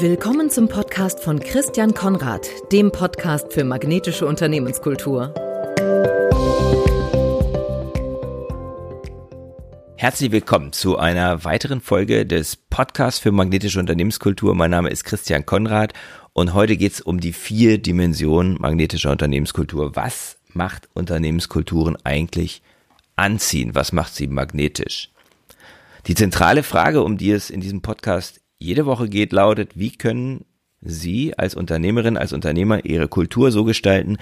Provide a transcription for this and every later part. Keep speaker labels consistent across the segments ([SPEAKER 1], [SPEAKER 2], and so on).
[SPEAKER 1] Willkommen zum Podcast von Christian Konrad, dem Podcast für magnetische Unternehmenskultur.
[SPEAKER 2] Herzlich willkommen zu einer weiteren Folge des Podcasts für magnetische Unternehmenskultur. Mein Name ist Christian Konrad und heute geht es um die vier Dimensionen magnetischer Unternehmenskultur. Was macht Unternehmenskulturen eigentlich anziehen? Was macht sie magnetisch? Die zentrale Frage, um die es in diesem Podcast jede Woche geht, lautet, wie können Sie als Unternehmerin, als Unternehmer Ihre Kultur so gestalten,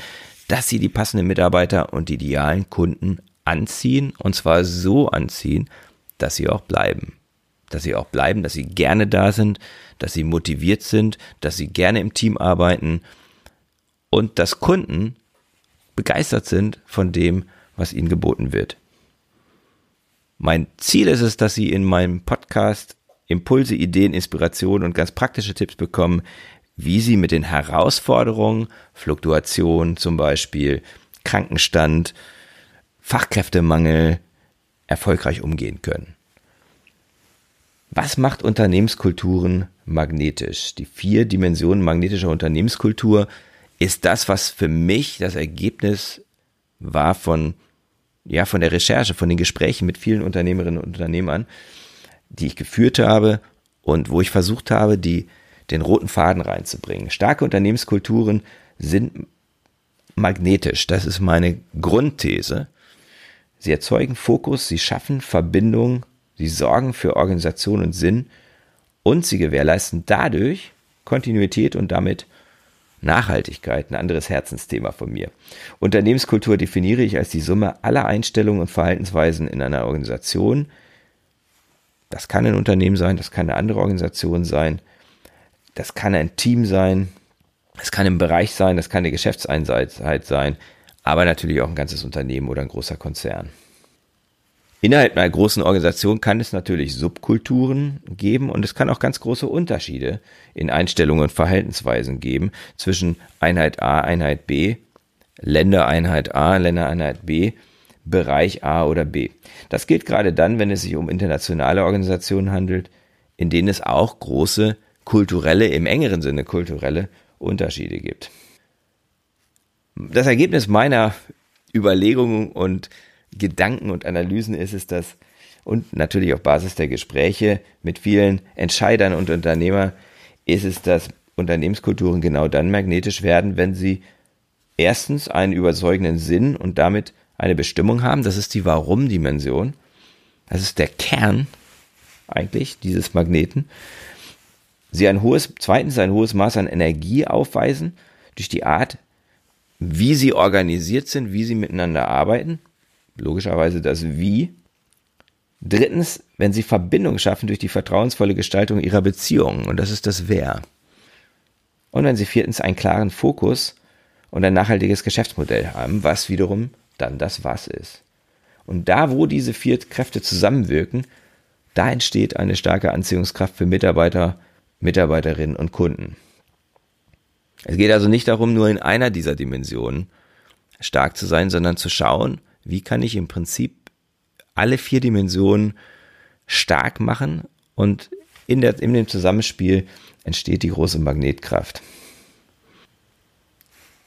[SPEAKER 2] dass Sie die passenden Mitarbeiter und die idealen Kunden anziehen und zwar so anziehen, dass sie auch bleiben. Dass sie auch bleiben, dass sie gerne da sind, dass sie motiviert sind, dass sie gerne im Team arbeiten und dass Kunden begeistert sind von dem, was ihnen geboten wird. Mein Ziel ist es, dass Sie in meinem Podcast Impulse, Ideen, Inspirationen und ganz praktische Tipps bekommen, wie Sie mit den Herausforderungen, Fluktuation zum Beispiel, Krankenstand, Fachkräftemangel erfolgreich umgehen können. Was macht Unternehmenskulturen magnetisch? Die vier Dimensionen magnetischer Unternehmenskultur ist das, was für mich das Ergebnis war von, ja, von der Recherche, von den Gesprächen mit vielen Unternehmerinnen und Unternehmern, die ich geführt habe und wo ich versucht habe, die, den roten Faden reinzubringen. Starke Unternehmenskulturen sind magnetisch. Das ist meine Grundthese. Sie erzeugen Fokus, sie schaffen Verbindung, sie sorgen für Organisation und Sinn und sie gewährleisten dadurch Kontinuität und damit Nachhaltigkeit, ein anderes Herzensthema von mir. Unternehmenskultur definiere ich als die Summe aller Einstellungen und Verhaltensweisen in einer Organisation, das kann ein Unternehmen sein, das kann eine andere Organisation sein, das kann ein Team sein, das kann ein Bereich sein, das kann eine Geschäftseinheit sein, aber natürlich auch ein ganzes Unternehmen oder ein großer Konzern. Innerhalb einer großen Organisation kann es natürlich Subkulturen geben und es kann auch ganz große Unterschiede in Einstellungen und Verhaltensweisen geben zwischen Einheit A, Einheit B, Ländereinheit A, Ländereinheit B Bereich A oder B. Das gilt gerade dann, wenn es sich um internationale Organisationen handelt, in denen es auch große kulturelle, im engeren Sinne kulturelle Unterschiede gibt. Das Ergebnis meiner Überlegungen und Gedanken und Analysen ist es, dass und natürlich auf Basis der Gespräche mit vielen Entscheidern und Unternehmern ist es, dass Unternehmenskulturen genau dann magnetisch werden, wenn sie erstens einen überzeugenden Sinn und damit eine Bestimmung haben. Das ist die Warum-Dimension. Das ist der Kern eigentlich dieses Magneten. Sie ein hohes, zweitens ein hohes Maß an Energie aufweisen durch die Art, wie sie organisiert sind, wie sie miteinander arbeiten. Logischerweise das Wie. Drittens, wenn sie Verbindung schaffen durch die vertrauensvolle Gestaltung ihrer Beziehungen. Und das ist das Wer. Und wenn sie viertens einen klaren Fokus und ein nachhaltiges Geschäftsmodell haben, was wiederum dann das Was ist. Und da, wo diese vier Kräfte zusammenwirken, da entsteht eine starke Anziehungskraft für Mitarbeiter, Mitarbeiterinnen und Kunden. Es geht also nicht darum, nur in einer dieser Dimensionen stark zu sein, sondern zu schauen, wie kann ich im Prinzip alle vier Dimensionen stark machen und in, der, in dem Zusammenspiel entsteht die große Magnetkraft.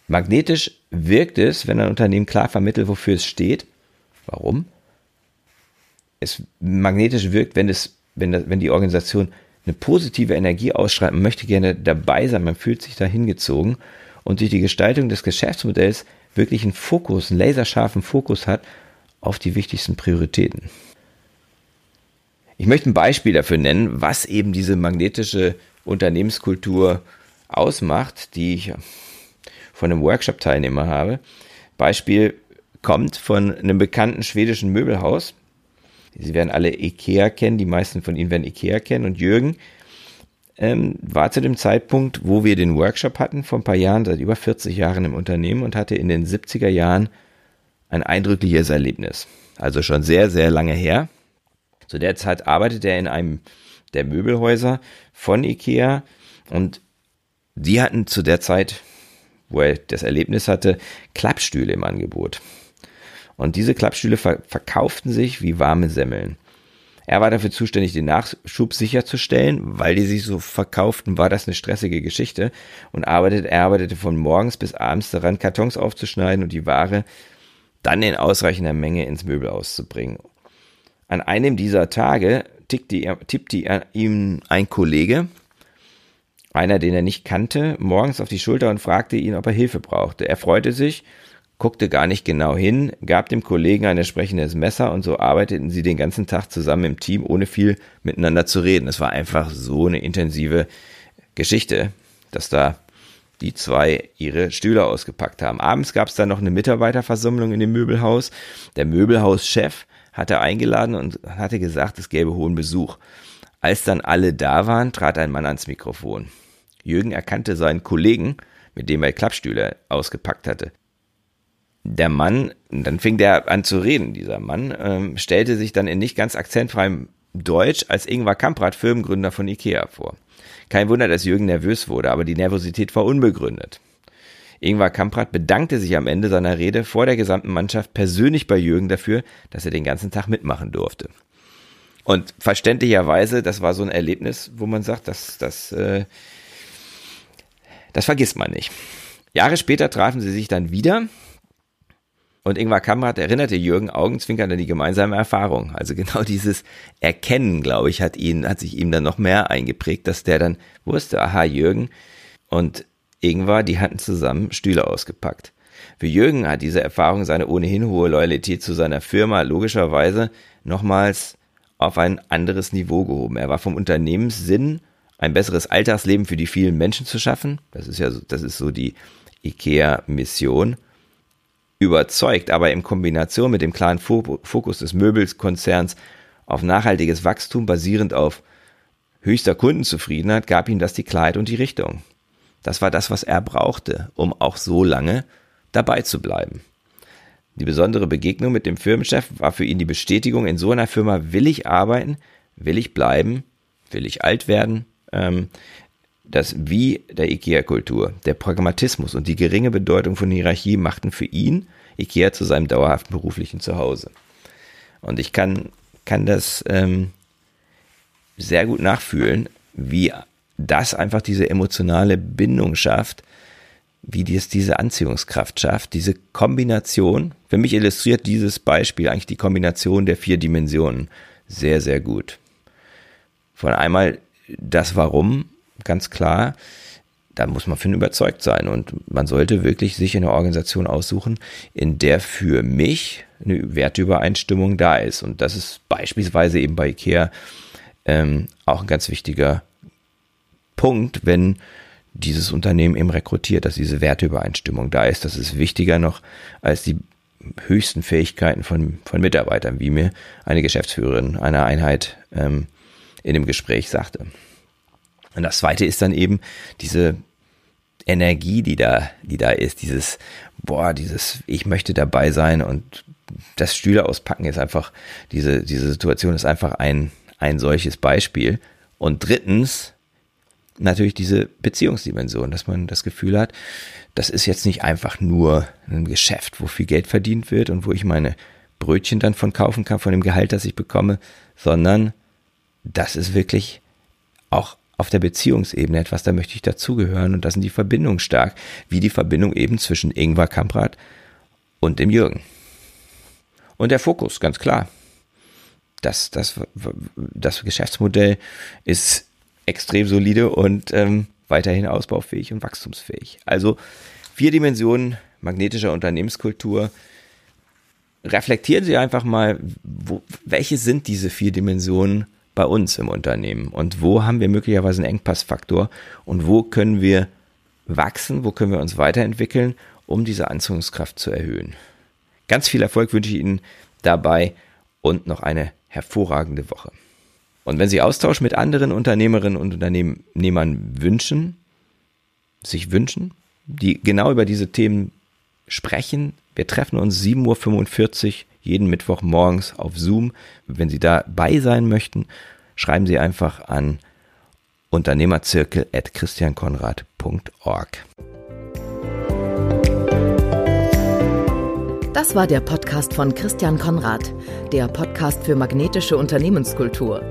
[SPEAKER 2] Magnetisch wirkt es, wenn ein Unternehmen klar vermittelt, wofür es steht. Warum? Es magnetisch wirkt, wenn es, wenn, das, wenn die Organisation eine positive Energie ausschreibt, man möchte gerne dabei sein, man fühlt sich da hingezogen und durch die Gestaltung des Geschäftsmodells wirklich einen Fokus, einen laserscharfen Fokus hat auf die wichtigsten Prioritäten. Ich möchte ein Beispiel dafür nennen, was eben diese magnetische Unternehmenskultur ausmacht, die ich von einem Workshop-Teilnehmer habe. Beispiel kommt von einem bekannten schwedischen Möbelhaus. Sie werden alle Ikea kennen, die meisten von Ihnen werden Ikea kennen. Und Jürgen ähm, war zu dem Zeitpunkt, wo wir den Workshop hatten, vor ein paar Jahren, seit über 40 Jahren im Unternehmen und hatte in den 70er Jahren ein eindrückliches Erlebnis. Also schon sehr, sehr lange her. Zu der Zeit arbeitete er in einem der Möbelhäuser von Ikea und die hatten zu der Zeit wo er das Erlebnis hatte, Klappstühle im Angebot. Und diese Klappstühle ver verkauften sich wie warme Semmeln. Er war dafür zuständig, den Nachschub sicherzustellen, weil die sich so verkauften, war das eine stressige Geschichte und arbeitet, er arbeitete von morgens bis abends daran, Kartons aufzuschneiden und die Ware dann in ausreichender Menge ins Möbel auszubringen. An einem dieser Tage tippte, tippte ihm ein Kollege, einer, den er nicht kannte, morgens auf die Schulter und fragte ihn, ob er Hilfe brauchte. Er freute sich, guckte gar nicht genau hin, gab dem Kollegen ein entsprechendes Messer und so arbeiteten sie den ganzen Tag zusammen im Team, ohne viel miteinander zu reden. Es war einfach so eine intensive Geschichte, dass da die zwei ihre Stühle ausgepackt haben. Abends gab es dann noch eine Mitarbeiterversammlung in dem Möbelhaus. Der Möbelhauschef hatte eingeladen und hatte gesagt, es gäbe hohen Besuch. Als dann alle da waren, trat ein Mann ans Mikrofon. Jürgen erkannte seinen Kollegen, mit dem er Klappstühle ausgepackt hatte. Der Mann, dann fing der an zu reden, dieser Mann, ähm, stellte sich dann in nicht ganz akzentfreiem Deutsch als Ingvar Kamprad, Firmengründer von Ikea vor. Kein Wunder, dass Jürgen nervös wurde, aber die Nervosität war unbegründet. Ingvar Kamprad bedankte sich am Ende seiner Rede vor der gesamten Mannschaft persönlich bei Jürgen dafür, dass er den ganzen Tag mitmachen durfte. Und verständlicherweise, das war so ein Erlebnis, wo man sagt, das, das, äh, das vergisst man nicht. Jahre später trafen sie sich dann wieder und Ingvar Kamprad erinnerte Jürgen augenzwinkernd an die gemeinsame Erfahrung. Also genau dieses Erkennen, glaube ich, hat ihn, hat sich ihm dann noch mehr eingeprägt, dass der dann wusste, aha, Jürgen und Ingvar, die hatten zusammen Stühle ausgepackt. Für Jürgen hat diese Erfahrung seine ohnehin hohe Loyalität zu seiner Firma logischerweise nochmals auf ein anderes Niveau gehoben. Er war vom Unternehmenssinn, ein besseres Alltagsleben für die vielen Menschen zu schaffen. Das ist ja, so, das ist so die IKEA-Mission. Überzeugt, aber in Kombination mit dem klaren Fokus des Möbelkonzerns auf nachhaltiges Wachstum basierend auf höchster Kundenzufriedenheit gab ihm das die Klarheit und die Richtung. Das war das, was er brauchte, um auch so lange dabei zu bleiben. Die besondere Begegnung mit dem Firmenchef war für ihn die Bestätigung, in so einer Firma will ich arbeiten, will ich bleiben, will ich alt werden. Ähm, das Wie der IKEA-Kultur, der Pragmatismus und die geringe Bedeutung von Hierarchie machten für ihn IKEA zu seinem dauerhaften beruflichen Zuhause. Und ich kann, kann das ähm, sehr gut nachfühlen, wie das einfach diese emotionale Bindung schafft, wie dies diese Anziehungskraft schafft, diese Kombination. Für mich illustriert dieses Beispiel eigentlich die Kombination der vier Dimensionen sehr, sehr gut. Von einmal das Warum, ganz klar, da muss man von überzeugt sein und man sollte wirklich sich eine Organisation aussuchen, in der für mich eine Wertübereinstimmung da ist. Und das ist beispielsweise eben bei IKEA ähm, auch ein ganz wichtiger Punkt, wenn dieses Unternehmen eben rekrutiert, dass diese Werteübereinstimmung da ist. Das ist wichtiger noch als die höchsten Fähigkeiten von, von Mitarbeitern, wie mir eine Geschäftsführerin einer Einheit ähm, in dem Gespräch sagte. Und das zweite ist dann eben diese Energie, die da, die da ist, dieses, boah, dieses, ich möchte dabei sein und das Stühle auspacken ist einfach, diese, diese Situation ist einfach ein, ein solches Beispiel. Und drittens, natürlich diese Beziehungsdimension, dass man das Gefühl hat, das ist jetzt nicht einfach nur ein Geschäft, wo viel Geld verdient wird und wo ich meine Brötchen dann von kaufen kann, von dem Gehalt, das ich bekomme, sondern das ist wirklich auch auf der Beziehungsebene etwas, da möchte ich dazugehören und da sind die Verbindungen stark, wie die Verbindung eben zwischen Ingvar Kamprad und dem Jürgen. Und der Fokus, ganz klar. Das, das, das Geschäftsmodell ist extrem solide und ähm, weiterhin ausbaufähig und wachstumsfähig. Also vier Dimensionen magnetischer Unternehmenskultur. Reflektieren Sie einfach mal, wo, welche sind diese vier Dimensionen bei uns im Unternehmen und wo haben wir möglicherweise einen Engpassfaktor und wo können wir wachsen, wo können wir uns weiterentwickeln, um diese Anziehungskraft zu erhöhen. Ganz viel Erfolg wünsche ich Ihnen dabei und noch eine hervorragende Woche. Und wenn Sie Austausch mit anderen Unternehmerinnen und Unternehmern wünschen, sich wünschen, die genau über diese Themen sprechen, wir treffen uns 7.45 Uhr jeden Mittwoch morgens auf Zoom. Wenn Sie dabei sein möchten, schreiben Sie einfach an unternehmerzirkel.christiankonrad.org.
[SPEAKER 1] Das war der Podcast von Christian Konrad, der Podcast für magnetische Unternehmenskultur.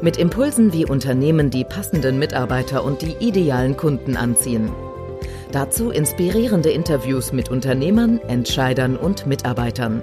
[SPEAKER 1] Mit Impulsen, wie Unternehmen die passenden Mitarbeiter und die idealen Kunden anziehen. Dazu inspirierende Interviews mit Unternehmern, Entscheidern und Mitarbeitern.